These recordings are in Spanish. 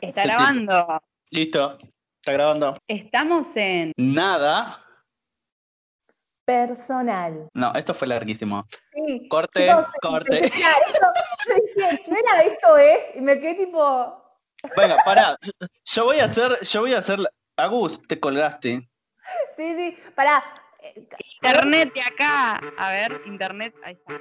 Está grabando. Listo, está grabando. Estamos en. Nada. Personal. No, esto fue larguísimo. Sí. Corte, Chicos, corte. esto, ¿no era esto es? Y me quedé tipo. Venga, pará. Yo voy a hacer, yo voy a hacer. Agus, te colgaste. Sí, sí. Pará. Internet de acá. A ver, internet. Ahí está.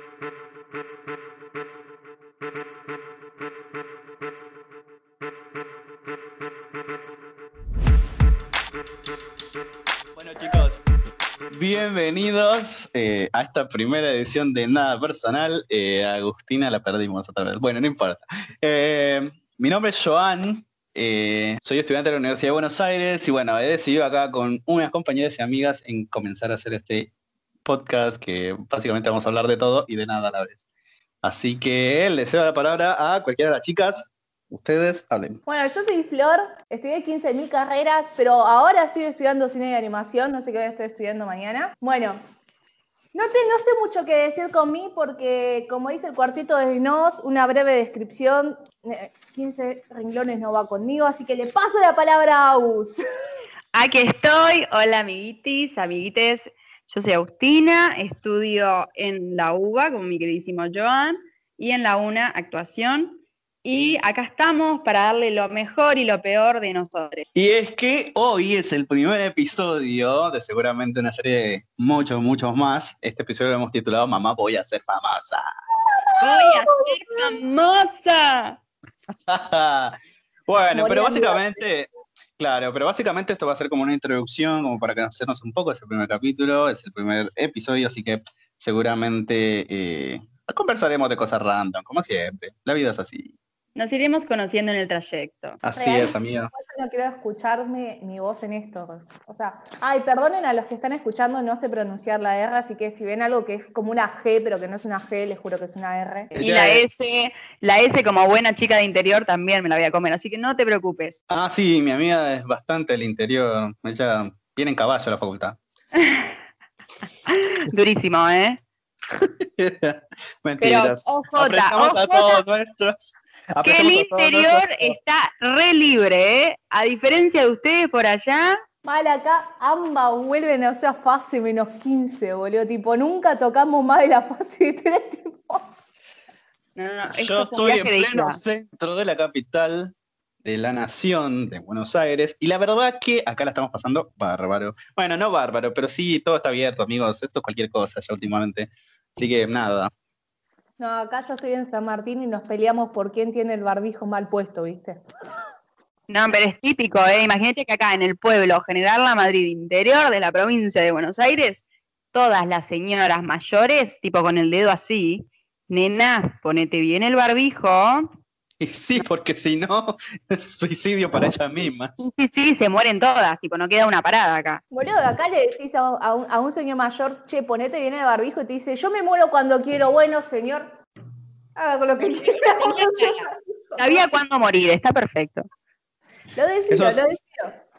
Bienvenidos eh, a esta primera edición de Nada Personal. Eh, Agustina la perdimos otra vez. Bueno, no importa. Eh, mi nombre es Joan. soy estudiante de la Universidad de Buenos Aires y bueno, he decidido acá con unas compañeras y amigas en comenzar a hacer este podcast que básicamente vamos a hablar de todo y de nada a la vez. Así que les cedo la palabra a cualquiera de las chicas. Ustedes hablen. Bueno, yo soy Flor, estudié 15.000 carreras, pero ahora estoy estudiando cine y animación, no sé qué voy a estar estudiando mañana. Bueno, no, te, no sé mucho qué decir con mí porque, como dice el cuartito de Nos, una breve descripción, eh, 15 renglones no va conmigo, así que le paso la palabra a Agus. Aquí estoy. Hola, amiguitis, amiguites. Yo soy Agustina, estudio en la UBA, como mi queridísimo Joan, y en la UNA, actuación. Y acá estamos para darle lo mejor y lo peor de nosotros. Y es que hoy es el primer episodio de seguramente una serie de muchos, muchos más. Este episodio lo hemos titulado Mamá voy a ser famosa. ¡Voy a ser famosa! bueno, pero básicamente, claro, pero básicamente esto va a ser como una introducción, como para conocernos un poco. Es el primer capítulo, es el primer episodio, así que seguramente eh, conversaremos de cosas random, como siempre. La vida es así. Nos iremos conociendo en el trayecto. Así Real. es, amiga. Yo no quiero escucharme mi voz en esto. O sea, ay, perdonen a los que están escuchando, no sé pronunciar la R, así que si ven algo que es como una G, pero que no es una G, les juro que es una R. Y la. S, la S como buena chica de interior también me la voy a comer, así que no te preocupes. Ah, sí, mi amiga es bastante del interior. Ella viene en caballo a la facultad. Durísimo, ¿eh? Pero Mentiras. OJ, Apreciamos a OJ, todos nuestros. que el interior está re libre, ¿eh? A diferencia de ustedes por allá, Mal acá, ambas vuelven a esa fase menos 15, boludo. Tipo, nunca tocamos más de la fase de 3, tipo. no, no, no, Yo estoy en pleno centro de la capital de la nación de Buenos Aires y la verdad que acá la estamos pasando bárbaro. Bueno, no bárbaro, pero sí, todo está abierto, amigos. Esto es cualquier cosa ya últimamente. Así que nada. No, acá yo estoy en San Martín y nos peleamos por quién tiene el barbijo mal puesto, ¿viste? No, pero es típico, ¿eh? Imagínate que acá en el pueblo General La Madrid interior de la provincia de Buenos Aires, todas las señoras mayores, tipo con el dedo así, nena, ponete bien el barbijo. Y sí, porque si no, es suicidio para ellas mismas. Sí, sí, sí, se mueren todas, tipo, no queda una parada acá. Boludo, acá le decís a, a un, a un señor mayor, che, ponete bien el barbijo y te dice, yo me muero cuando quiero. Bueno, señor, haga con lo que quiera. Sabía cuándo morir, está perfecto. Lo decido, lo decido.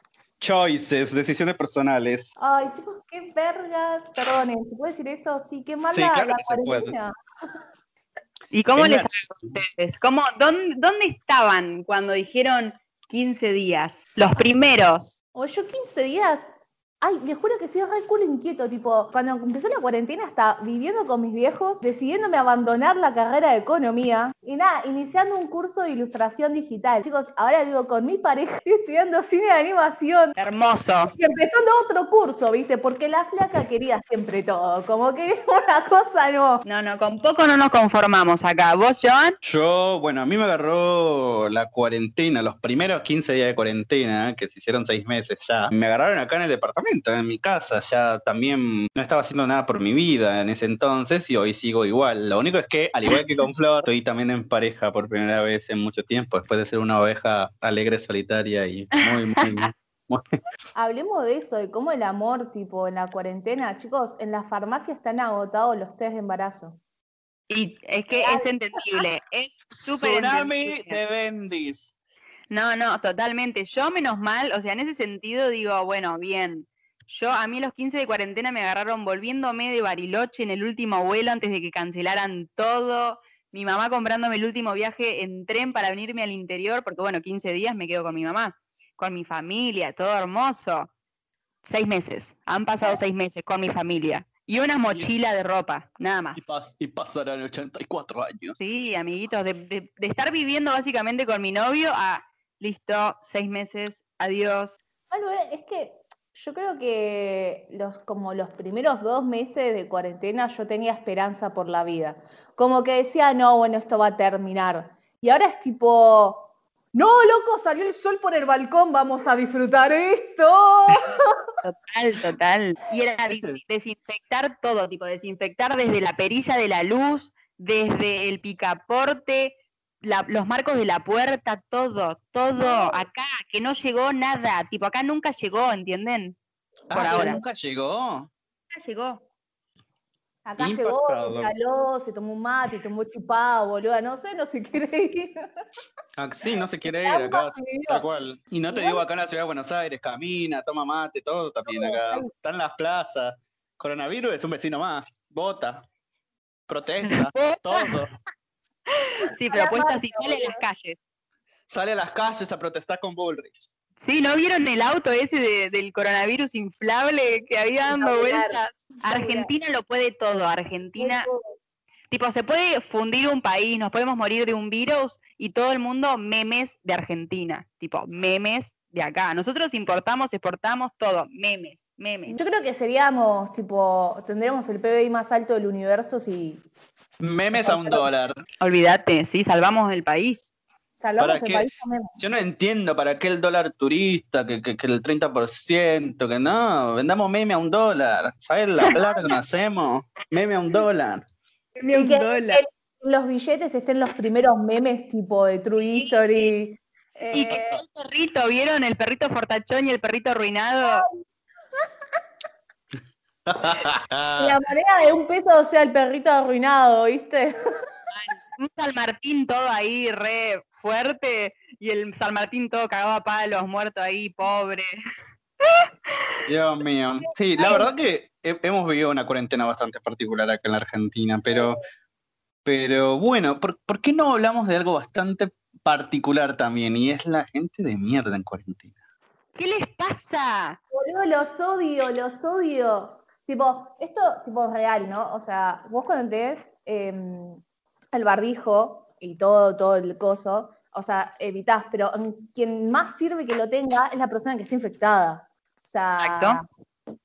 Choices, decisiones personales. Ay, chicos, qué vergas. Perdonen, ¿se puede decir eso? Sí, qué mala Sí, claro la que se puede. ¿Y cómo Es les ustedes? ¿Cómo, dónde, ¿Dónde estaban cuando dijeron 15 días? Los primeros. O yo 15 días. Ay, les juro que soy re culo inquieto, tipo, cuando empezó la cuarentena hasta viviendo con mis viejos, decidiéndome abandonar la carrera de economía y nada, iniciando un curso de ilustración digital. Chicos, ahora vivo con mi pareja estudiando cine de animación Hermoso. y empezando otro curso, ¿viste? Porque la flaca quería siempre todo, como que una cosa no. No, no, con poco no nos conformamos acá. ¿Vos, Joan? Yo, bueno, a mí me agarró la cuarentena, los primeros 15 días de cuarentena, que se hicieron seis meses ya. Me agarraron acá en el departamento, en mi casa. Ya también no estaba haciendo nada por mi vida en ese entonces y hoy sigo igual. Lo único es que, al igual que con Flor, estoy también en pareja por primera vez en mucho tiempo, después de ser una oveja alegre, solitaria y muy, muy, muy... Hablemos de eso, de cómo el amor, tipo, en la cuarentena, chicos, en las farmacias están agotados los test de embarazo. Y es que es entendible, es súper Tsunami de Bendis. No, no, totalmente. Yo menos mal, o sea, en ese sentido digo, bueno, bien. Yo, a mí los 15 de cuarentena me agarraron volviéndome de Bariloche en el último vuelo antes de que cancelaran todo. mi mamá comprándome el último viaje en tren para venirme al interior, porque bueno, 15 días me quedo con mi mamá, con mi familia, todo hermoso. Seis meses, han pasado seis meses con mi familia. Y una mochila de ropa, nada más. Y, pasarán 84 años. Sí, amiguitos, de, de, estar viviendo básicamente con mi novio a, listo, seis meses, adiós. Bueno, es que yo creo que los, como los primeros dos meses de cuarentena yo tenía esperanza por la vida. Como que decía, no, bueno, esto va a terminar. Y ahora es tipo, no, loco, salió el sol por el balcón, vamos a disfrutar esto. Total, total. Y era desinfectar todo, tipo, desinfectar desde la perilla de la luz, desde el picaporte, los marcos de la puerta, todo, todo, acá, que no llegó nada, tipo, acá nunca llegó, ¿entienden? Por ah, ahora. nunca llegó. Nunca llegó. Acá llegó, se caló, se tomó un mate, tomó chupado, boludo, no sé, no se quiere ir. Ah, sí, no se quiere ir acá, tal cual. Y no te digo acá en la ciudad de Buenos Aires, camina, toma mate, todo también acá. Están las plazas. Coronavirus es un vecino más, vota, protesta, todo. Sí, pero puesta así, sale a las calles. Sale a las calles a protestar con Bullrich. Sí, ¿no vieron el auto ese del coronavirus inflable que había dando vueltas? Argentina lo puede todo, Argentina... Tipo, se puede fundir un país, nos podemos morir de un virus y todo el mundo memes de Argentina. Tipo, memes de acá. Nosotros importamos, exportamos todo, memes, memes. Yo creo que seríamos, tipo, tendríamos el PBI más alto del universo si Memes a un dólar. Olvídate, sí, salvamos el país. Salvamos el país Yo no entiendo para qué el dólar turista, que, que, el 30%, que no, vendamos meme a un dólar. ¿Sabes la plata que nos hacemos? Meme a un dólar. Meme a un dólar. los billetes estén los primeros memes tipo de True History. Y que el perrito, ¿vieron? El perrito fortachón y el perrito arruinado. La moneda de un peso, o sea, el perrito arruinado, ¿viste? Un San Martín todo ahí re fuerte y el San Martín todo cagado a palos, muerto ahí, pobre. Dios mío. Sí, la verdad que hemos vivido una cuarentena bastante particular acá en la Argentina, pero, pero bueno, ¿por, ¿por qué no hablamos de algo bastante particular también? Y es la gente de mierda en cuarentena. ¿Qué les pasa? Boludo, los odio, los odio. Tipo, esto, tipo, real, ¿no? O sea, vos cuando tenés em, el barbijo y todo, todo el coso, o sea, evitás, pero quien más sirve que lo tenga es la persona que está infectada. O sea,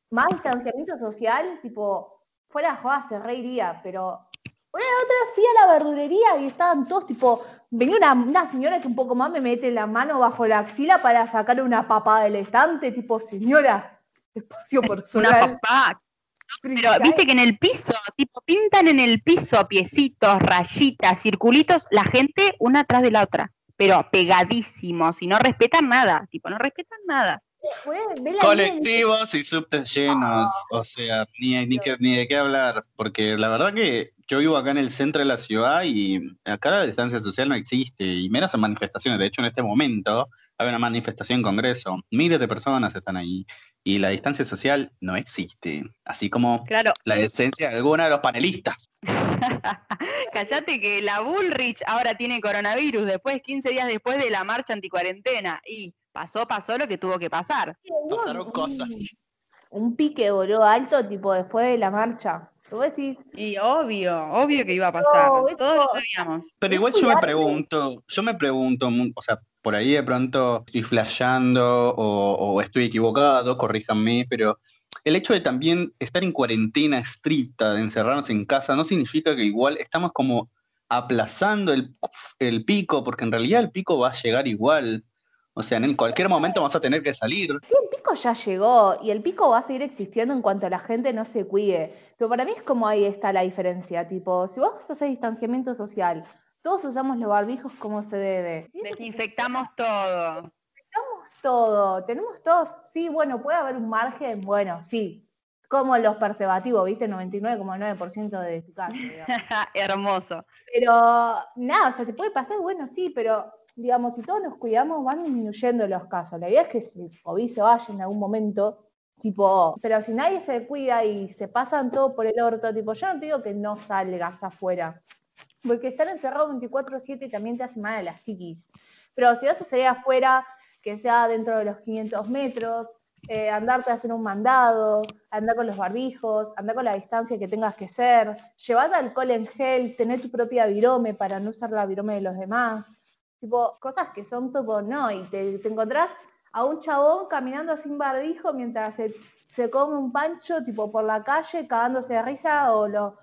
más distanciamiento social, tipo, fuera de joda se reiría, pero una otra fui a la verdurería y estaban todos tipo, venía una, una, señora que un poco más me mete la mano bajo la axila para sacar una papa del estante, tipo, señora, espacio personal. Una papá, pero viste que en el piso, tipo, pintan en el piso piecitos, rayitas, circulitos, la gente una atrás de la otra, pero pegadísimos y no respetan nada, tipo, no respetan nada. Colectivos y subtes llenos, o sea, ni, ni, ni de qué hablar, porque la verdad que yo vivo acá en el centro de la ciudad y acá la distancia social no existe, y menos en manifestaciones. De hecho, en este momento hay una manifestación en Congreso, miles de personas están ahí, y la distancia social no existe, así como la esencia de alguna de los panelistas. Cállate que la Bullrich ahora tiene coronavirus, después, 15 días después de la marcha anticuarentena, y pasó, pasó lo que tuvo que pasar. Pasaron cosas. Un pique, boludo, alto, tipo, después de la marcha. ¿Tú decís? Y obvio, obvio que iba a pasar. Todos lo sabíamos. Pero igual yo me pregunto, yo me pregunto, o sea, por ahí de pronto estoy flasheando o, estoy equivocado, corríjanme, pero el hecho de también estar en cuarentena estricta, de encerrarnos en casa, no significa que igual estamos como aplazando el, el pico, porque en realidad el pico va a llegar igual. O sea, en cualquier momento vamos a tener que salir. Sí, el pico ya llegó y el pico va a seguir existiendo en cuanto la gente no se cuide. Pero para mí es como ahí está la diferencia. Tipo, si vos haces distanciamiento social, todos usamos los barbijos como se debe. Desinfectamos todo. Desinfectamos todo. Tenemos todos, sí, bueno, puede haber un margen, bueno, sí. Como los preservativos, ¿viste? 99,9% de eficacia. Hermoso. Pero nada, o sea, te puede pasar, bueno, sí, pero digamos, si todos nos cuidamos, van disminuyendo los casos. La idea es que el COVID se vaya en algún momento, tipo, pero si nadie se cuida y se pasan todo por el orto, tipo, yo no te digo que no salgas afuera, porque estar encerrado 24/7 también te hace mal a la psiquis. Pero si vas a salir afuera, que sea dentro de los 500 metros, eh, andarte a hacer un mandado, andar con los barbijos, andar con la distancia que tengas que ser, llevar alcohol en gel, tener tu propia virome para no usar la virome de los demás. Tipo, cosas que son tipo, no, y te, encontrás a un chabón caminando sin barbijo mientras se, se come un pancho, tipo, por la calle, cagándose de risa, o lo...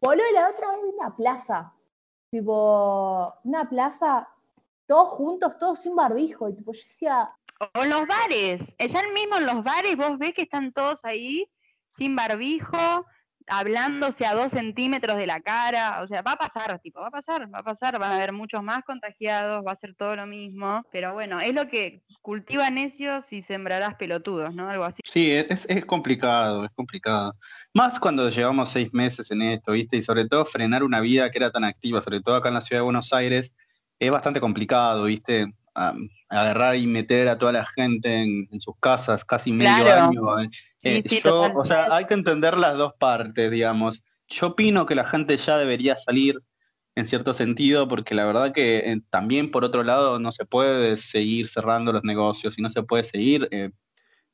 Boludo, la otra vez una plaza, tipo, una plaza, todos juntos, todos sin barbijo, y tipo, yo decía, O los bares, ya mismo en los bares vos ves que están todos ahí sin barbijo, hablándose a dos centímetros de la cara, o sea, va a pasar, tipo, va a pasar, va a pasar, van a haber muchos más contagiados, va a ser todo lo mismo, pero bueno, es lo que cultiva necios y sembrarás pelotudos, ¿no? Algo así. Sí, es, es complicado, es complicado. Más cuando llevamos seis meses en esto, ¿viste? Y sobre todo frenar una vida que era tan activa, sobre todo acá en la ciudad de Buenos Aires, es bastante complicado, ¿viste? Am, agarrar y meter a toda la gente en, en sus casas casi medio Claro. año. eh. Sí, Eh, sí, yo, o sea, hay que entender las dos partes, digamos. Yo opino que la gente ya debería salir en cierto sentido, porque la verdad que eh, también por otro lado no se puede seguir cerrando los negocios y no se puede seguir, eh,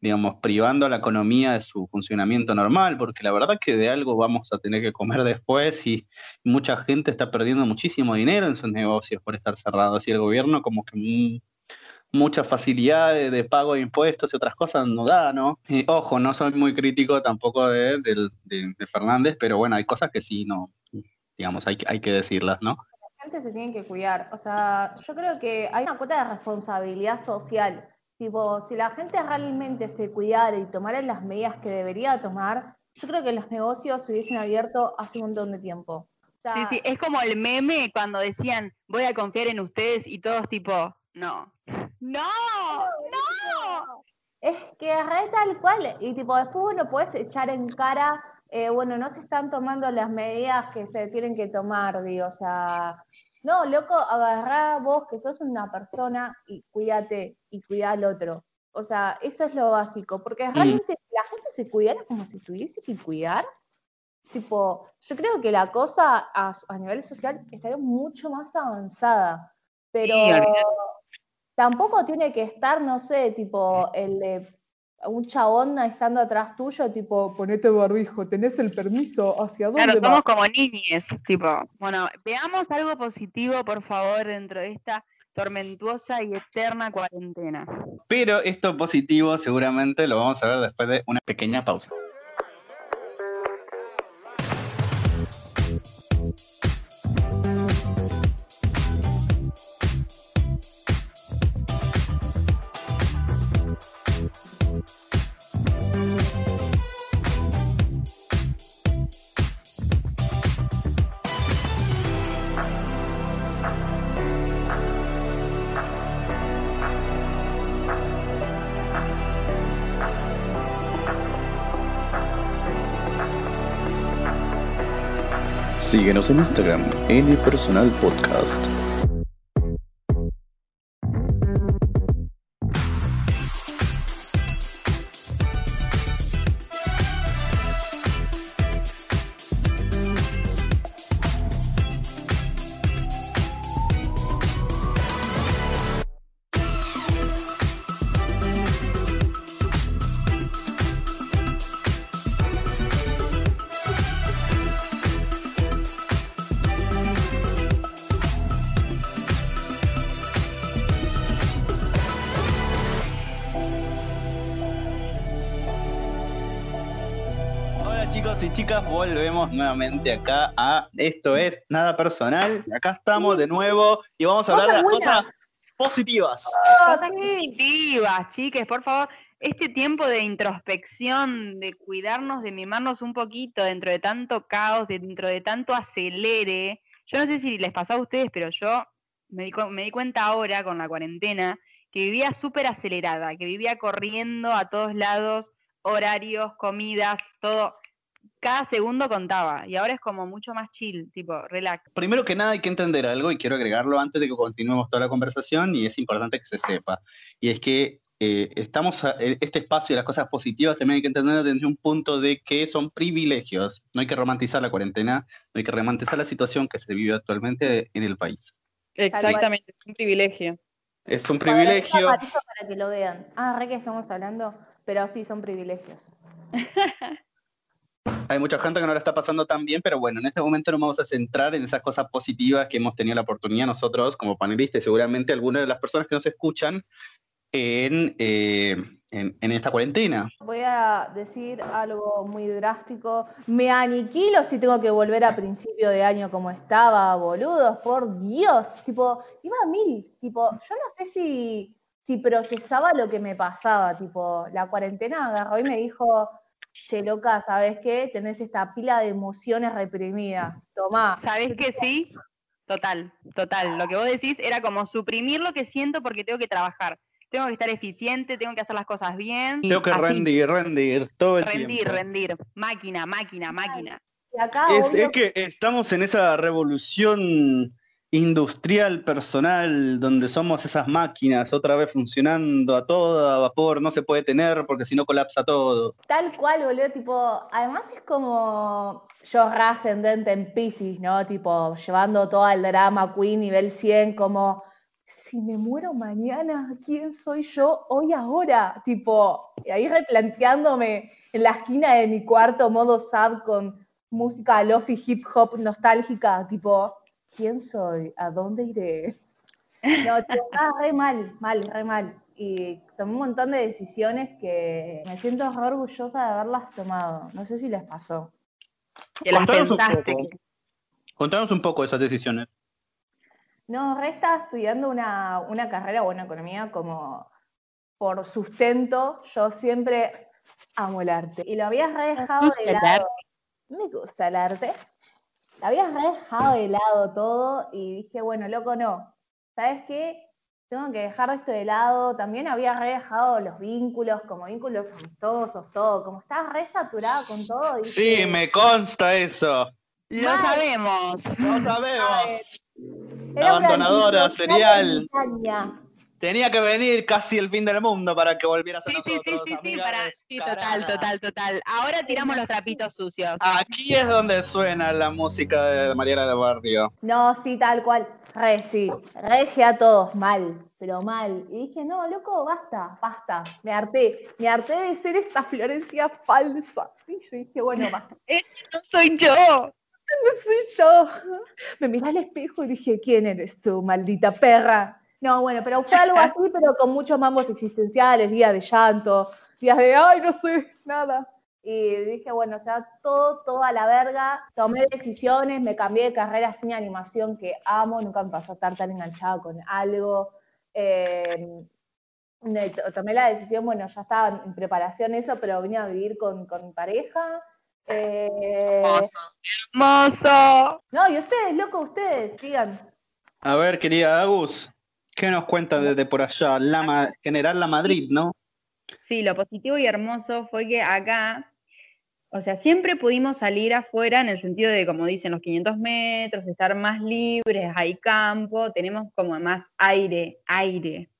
digamos, privando a la economía de su funcionamiento normal, porque la verdad que de algo vamos a tener que comer después y mucha gente está perdiendo muchísimo dinero en sus negocios por estar cerrados y el gobierno como que mm, mucha facilidad de, de pago de impuestos y otras cosas no da, ¿no? Y, ojo, no soy muy crítico tampoco de, del- de- de Fernández, pero bueno, hay cosas que sí, no, digamos, hay, hay que decirlas, ¿no? la gente se tiene que cuidar. O sea, yo creo que hay una cuota de responsabilidad social. Tipo, si la gente realmente se cuidara y tomara las medidas que debería tomar, yo creo que los negocios se hubiesen abierto hace un montón de tiempo. O sea, Sí, sí, es como el meme cuando decían, voy a confiar en ustedes y todos tipo, no. No, no. Es que es re tal cual. Y tipo, después bueno puedes echar en cara, eh, bueno, no se están tomando las medidas que se tienen que tomar, digo, o sea, no, loco, agarrá vos que sos una persona y cuídate y cuida al otro. O sea, eso es lo básico, porque realmente si la gente se cuidara como si tuviese que cuidar, tipo, yo creo que la cosa a, a nivel social estaría mucho más avanzada, pero tampoco tiene que estar, no sé, tipo, el de un chabón estando atrás tuyo, tipo, ponete barbijo, tenés el permiso, ¿hacia dónde Claro, vas? somos como niñes, tipo, bueno, veamos algo positivo, por favor, dentro de esta tormentuosa y eterna cuarentena. Pero esto positivo seguramente lo vamos a ver después de una pequeña pausa. En Instagram, N Personal Podcast. Chicas, volvemos nuevamente acá a Esto es Nada Personal. Acá estamos de nuevo y vamos a hablar de las cosas positivas. Cosas positivas, chiques, por favor. Este tiempo de introspección, de cuidarnos, de mimarnos un poquito dentro de tanto caos, dentro de tanto acelere. Yo no sé si les pasó a ustedes, pero yo me di, me di cuenta ahora con la cuarentena que vivía súper acelerada, que vivía corriendo a todos lados, horarios, comidas, todo. Cada segundo contaba y ahora es como mucho más chill, tipo, relax. Primero que nada hay que entender algo y quiero agregarlo antes de que continuemos toda la conversación y es importante que se sepa. Y es que eh, estamos a- este espacio de las cosas positivas también hay que entenderlo desde un punto de que son privilegios. No hay que romantizar la cuarentena, no hay que romantizar la situación que se vive actualmente en el país. Exactamente, es un privilegio. Es un privilegio. para que lo vean. Ah, re que estamos hablando, pero sí son privilegios. Hay mucha gente que no la está pasando tan bien, pero bueno, en este momento nos vamos a centrar en esas cosas positivas que hemos tenido la oportunidad nosotros como panelistas y seguramente algunas de las personas que nos escuchan en, eh, en, en esta cuarentena. Voy a decir algo muy drástico. Me aniquilo si tengo que volver a principio de año como estaba, boludos, por Dios. Tipo, iba a mil. Tipo, yo no sé si, si procesaba lo que me pasaba. Tipo, la cuarentena agarró y me dijo, che, loca, ¿sabes qué? Tenés esta pila de emociones reprimidas. Tomá. ¿Sabés que sí? Total, total. Lo que vos decís era como suprimir lo que siento porque tengo que trabajar. Tengo que estar eficiente, tengo que hacer las cosas bien. Tengo que Así, rendir, rendir todo el rendir, tiempo. rendir. Máquina, máquina, máquina. Y acá, Es, obvio, es que estamos en esa revolución industrial, personal, donde somos esas máquinas otra vez funcionando a toda vapor, no se puede tener porque si no colapsa todo. Tal cual, boludo, tipo, además es como yo ascendente en Pisces, ¿no? Tipo, llevando todo el drama queen nivel 100, como, si me muero mañana, ¿quién soy yo hoy ahora? Tipo, ahí replanteándome en la esquina de mi cuarto, modo sad, con música lofi hip hop nostálgica, tipo, ¿quién soy? ¿A dónde iré? No, estaba re mal, mal, re mal. Y tomé un montón de decisiones que me siento re orgullosa de haberlas tomado. No sé si les pasó. Que las un pensaste. poco. Contanos un poco de esas decisiones. No, re estaba estudiando una, una carrera, bueno, economía, como por sustento. Yo siempre amo el arte. Y lo había re dejado gusta de el lado. Me gusta el arte. Lo había re dejado de lado todo y dije, bueno, loco, no. ¿Sabes qué? Tengo que dejar esto de lado. También había re dejado los vínculos, como vínculos amistosos, todo. Como estaba re saturada con todo. dije, Sí, me consta eso. Lo Mal. sabemos. No sabemos. abandonadora, serial. Tenía que venir casi el fin del mundo para que volvieras a Sí, sí, nosotros. sí, sí, sí, amiga para, sí, total, total, total. Ahora tiramos los trapitos sucios. Aquí es donde suena la música de Mariana del Barrio. No, sí, tal cual. Re, sí. Regia a todos, mal, pero mal. Y dije, no, loco, basta, basta. Me harté. Me harté de ser esta Florencia falsa. Y yo dije, bueno, basta. No soy yo. No soy yo. Me miré al espejo y dije, ¿quién eres tú, maldita perra? No, bueno, pero fue algo así, pero con muchos mambos existenciales, días de llanto, días de, ay, no sé, nada. Y dije, bueno, o sea, todo, todo a la verga. Tomé decisiones, me cambié de carrera sin animación, que amo, nunca me pasó estar tan enganchada con algo. Eh, me- tomé la decisión, bueno, ya estaba en preparación eso, pero vine a vivir con, con mi pareja. Eh, Hermoso. no, y ustedes, loco, ustedes, sigan. A ver, querida Agus, ¿qué nos cuenta desde por allá? La General La Madrid, ¿no? Sí, lo positivo y hermoso fue que acá, o sea, siempre pudimos salir afuera en el sentido de, como dicen, los 500 metros, estar más libres, hay campo, tenemos como más aire, aire.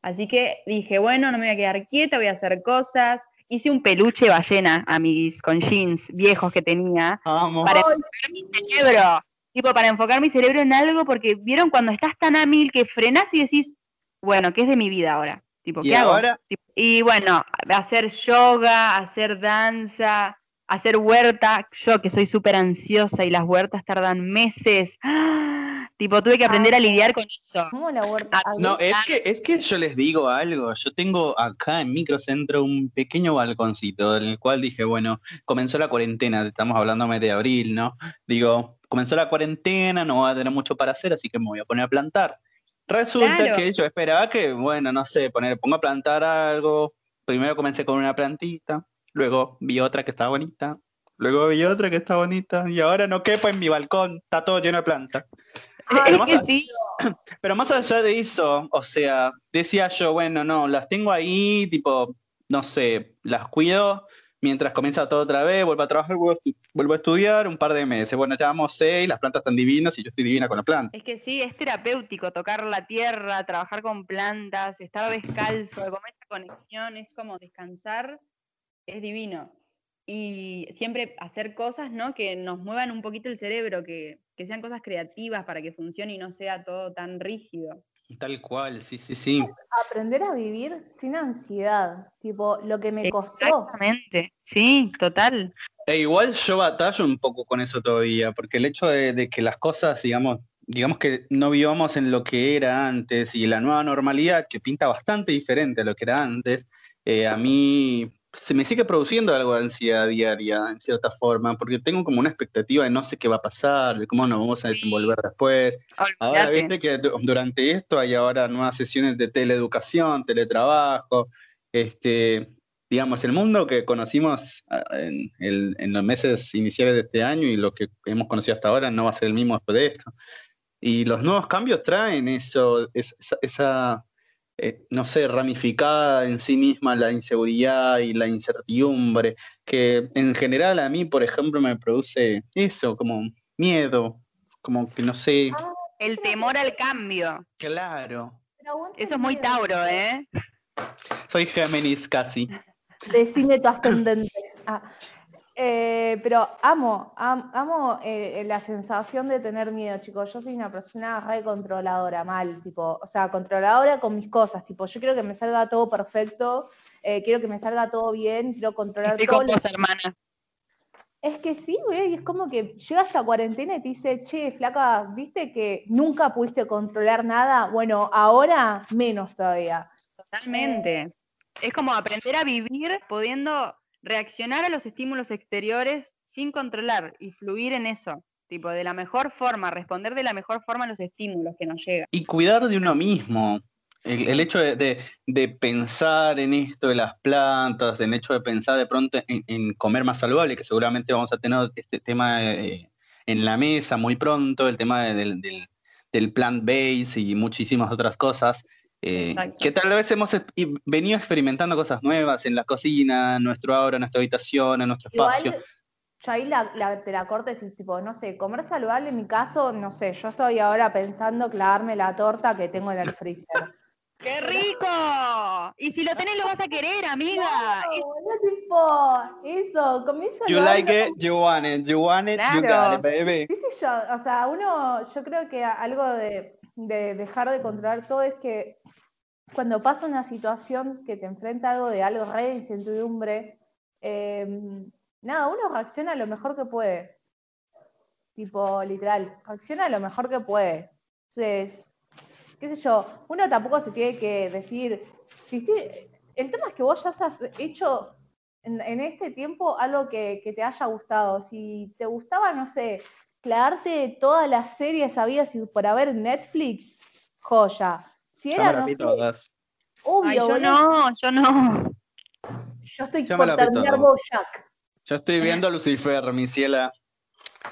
Así que dije, bueno, no me voy a quedar quieta, voy a hacer cosas. Hice un peluche ballena, amiguis, con jeans viejos que tenía, Vamos. para enfocar mi cerebro. Tipo, para enfocar mi cerebro en algo, porque vieron cuando estás tan a mil que frenás y decís, bueno, ¿qué es de mi vida ahora? Tipo, Y ¿qué hago? ahora, Y bueno, hacer yoga, hacer danza, hacer huerta. Yo que soy súper ansiosa y las huertas tardan meses. ¡Ah! Tipo, tuve que aprender a lidiar con eso. ¿Cómo la huerta? Ah, no, es que, es que yo les digo algo. Yo tengo acá en Microcentro un pequeño balconcito, en el cual dije, bueno, comenzó la cuarentena, estamos hablando mes de abril, ¿no? Digo, comenzó la cuarentena, no voy a tener mucho para hacer, así que me voy a poner a plantar. Resulta Claro. que yo esperaba que, bueno, no sé, poner, pongo a plantar algo. Primero comencé con una plantita, luego vi otra que estaba bonita, luego vi otra que está bonita, y ahora no quepo en mi balcón, está todo lleno de plantas. es más sí, Pero más allá de eso, o sea, decía yo, bueno, no, las tengo ahí, tipo, no sé, las cuido mientras comienza todo otra vez, vuelvo a trabajar, vuelvo a, estudiar un par de meses. Bueno, ya vamos seis, las plantas están divinas y yo estoy divina con la planta. es que sí, es terapéutico tocar la tierra, trabajar con plantas, estar descalzo, comer conexión, es como descansar, es divino. Y siempre hacer cosas, ¿no? Que nos muevan un poquito el cerebro, que, que sean cosas creativas para que funcione y no sea todo tan rígido. Tal cual, sí, sí, sí. Aprender a vivir sin ansiedad, tipo, lo que me costó. Exactamente, sí, total. E igual yo batallo un poco con eso todavía, porque el hecho de, de que las cosas, digamos, digamos que no vivamos en lo que era antes y la nueva normalidad, que pinta bastante diferente a lo que era antes, eh, a mí se me sigue produciendo algo de ansiedad diaria, en cierta forma, porque tengo como una expectativa de no sé qué va a pasar, de cómo nos vamos a desenvolver después. Ahora, viste que du- durante esto hay ahora nuevas sesiones de teleeducación, teletrabajo, este, digamos, el mundo que conocimos ah, en, en los meses iniciales de este año y lo que hemos conocido hasta ahora no va a ser el mismo después de esto. Y los nuevos cambios traen eso, es- esa, esa, eh, no sé, ramificada en sí misma la inseguridad y la incertidumbre, que en general a mí, por ejemplo, me produce eso, como miedo, como que no sé, Ah, El temor al cambio. claro, Eso es muy. Tauro, ¿eh? soy Géminis casi. Decime tu ascendente. Ah, eh, pero amo, am- amo eh, la sensación de tener miedo, chicos. Yo soy una persona re controladora, mal, tipo, o sea, controladora con mis cosas, tipo, yo quiero que me salga todo perfecto, eh, quiero que me salga todo bien, quiero controlar Estoy todo. con vos, hermana. Es que sí, güey, y es como que llegas a cuarentena y te dice, che, flaca, ¿viste que nunca pudiste controlar nada? Bueno, ahora menos todavía. Totalmente. Es como aprender a vivir pudiendo reaccionar a los estímulos exteriores sin controlar y fluir en eso. Tipo, de la mejor forma, responder de la mejor forma a los estímulos que nos llegan. Y cuidar de uno mismo. El, hecho de, de- pensar en esto de las plantas, el hecho de pensar de pronto en, comer más saludable, que seguramente vamos a tener este tema eh, en la mesa muy pronto, el tema de- del, del, del plant-based y muchísimas otras cosas, eh, que tal vez hemos es- venido experimentando cosas nuevas en la cocina, en nuestro aura, en nuestra habitación, en nuestro espacio. Yo ahí la, la- te la corto y decís, tipo, no sé, comer saludable en mi caso, no sé, yo estoy ahora pensando clavarme la torta que tengo en el freezer. ¡Qué rico! Y si lo tenés, lo vas a querer, amiga. Es- No, tipo, eso, comer You like it, you want it, you want it, you got it, baby. qué sé yo, o sea, uno, yo creo que algo de, de dejar de controlar todo es que cuando pasa una situación que te enfrenta algo de algo re de incertidumbre, eh, nada, uno reacciona lo mejor que puede. Tipo, literal, reacciona lo mejor que puede. Entonces, qué sé yo, uno tampoco se tiene que decir, el tema es que vos ya has hecho en, este tiempo algo que, te haya gustado. Si te gustaba, no sé, clavarte todas las series habidas y por haber Netflix, joya. Si era, me la no vi sé, todas. obvio, Ay, yo boludo, no, yo no. yo estoy me la por vi terminar todas. Bojack. Yo estoy viendo a Lucifer, mi ciela.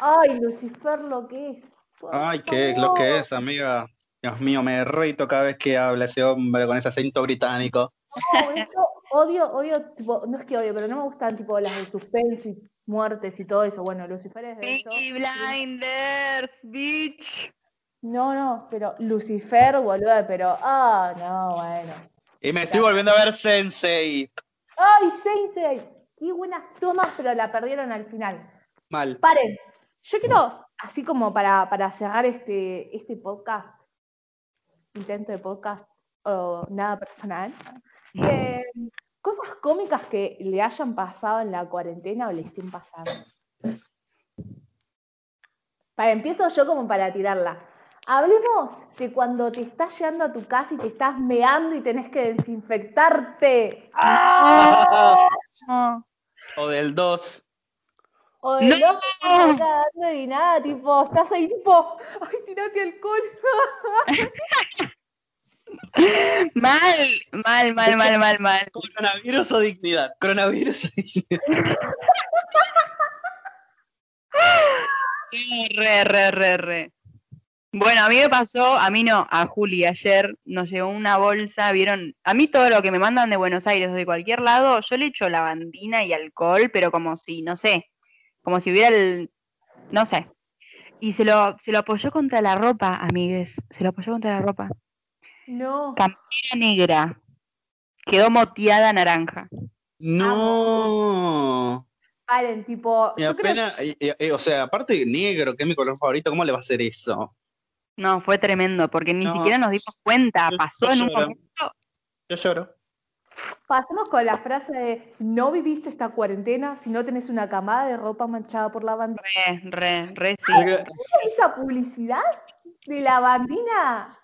Ay, Lucifer, lo que es. por Ay, qué es lo que es, amiga. Dios mío, me reito cada vez que habla ese hombre con ese acento británico. No, eso, odio, odio, tipo, no es que odio, pero no me gustan tipo las de suspenso y muertes y todo eso. Bueno, Lucifer es de eso. Peaky Blinders, bitch. No, no, pero Lucifer, boludo, pero, ah, no, bueno. Y me estoy volviendo a ver Sensei. Ay, Sensei, qué buenas tomas, pero la perdieron al final. Mal. Paren, yo quiero, así como para, para cerrar este, este podcast, intento de podcast o nada personal, eh, cosas cómicas que le hayan pasado en la cuarentena o le estén pasando. Para, empiezo yo como para tirarla. Hablemos de cuando te estás llegando a tu casa y te estás meando y tenés que desinfectarte. ¡Ah! No. O del 2. O de ¡No! loco que estás cagando y nada, tipo, estás ahí tipo, ay, tirate alcohol. Mal, mal, mal, mal, mal, mal. Coronavirus o dignidad. Coronavirus o dignidad. Re, re, re, re. Bueno, a mí me pasó, a mí no, a Juli ayer nos llegó una bolsa, vieron, a mí todo lo que me mandan de Buenos Aires o de cualquier lado, yo le echo lavandina y alcohol, pero como si, no sé, como si hubiera el, no sé. Y se lo, se lo apoyó contra la ropa, amigues, se lo apoyó contra la ropa. No. Campera negra, quedó moteada naranja. No. Paren, tipo. Y creo apenas, y- y- y, o sea, aparte negro, que es mi color favorito, ¿cómo le va a hacer eso? No, fue tremendo, porque ni No, siquiera nos dimos cuenta. yo- Pasó yo en un lloro. momento. Yo lloro. Pasemos con la frase de no viviste esta cuarentena si no tenés una camada de ropa manchada por la bandina. Re, re, re, sí. Esa publicidad de la bandina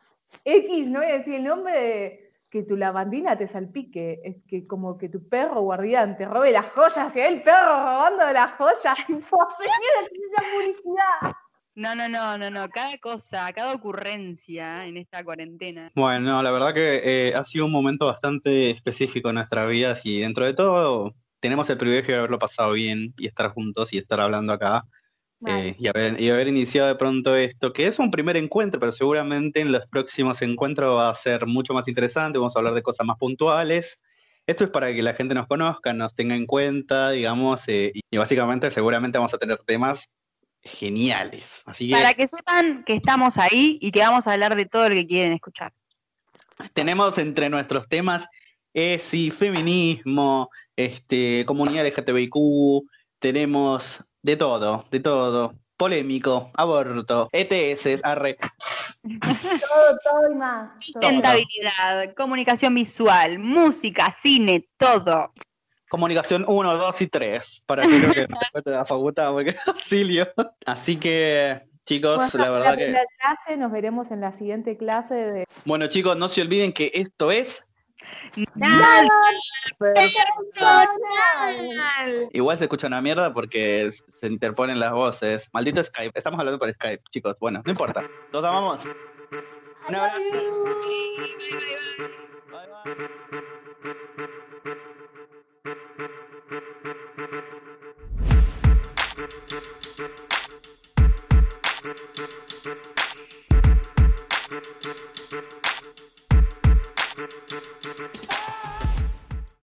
X, no voy a decir el nombre de que tu lavandina te salpique, es que como que tu perro guardián te robe las joyas, y el perro robando las joyas, tipo, señora, ¿qué es esa publicidad? No, no, no, no, no. Cada cosa, cada ocurrencia en esta cuarentena. Bueno, no, la verdad que eh, ha sido un momento bastante específico en nuestras vidas y dentro de todo tenemos el privilegio de haberlo pasado bien y estar juntos y estar hablando acá eh, y, haber, y haber iniciado de pronto esto, que es un primer encuentro, pero seguramente en los próximos encuentros va a ser mucho más interesante, vamos a hablar de cosas más puntuales. Esto es para que la gente nos conozca, nos tenga en cuenta, digamos, eh, y básicamente seguramente vamos a tener temas geniales. Así que... Para que sepan que estamos ahí y que vamos a hablar de todo lo que quieren escuchar. Tenemos entre nuestros temas ESI, feminismo, este, comunidad LGTBIQ, tenemos de todo, de todo. Polémico, aborto, ETS, arre. Todo, todo y más. Sustentabilidad, comunicación visual, música, cine, todo. Comunicación 1, 2 y 3. Para que no que te da facultad, porque auxilio. Así que, chicos, Bueno, la verdad que. primera clase, nos veremos en la siguiente clase de Bueno, chicos, no se olviden que esto es. Nada. Igual se escucha una mierda porque se interponen las voces. Maldito Skype. Estamos hablando por Skype, chicos. Bueno, no importa. Los amamos. Un abrazo. Bye, bye.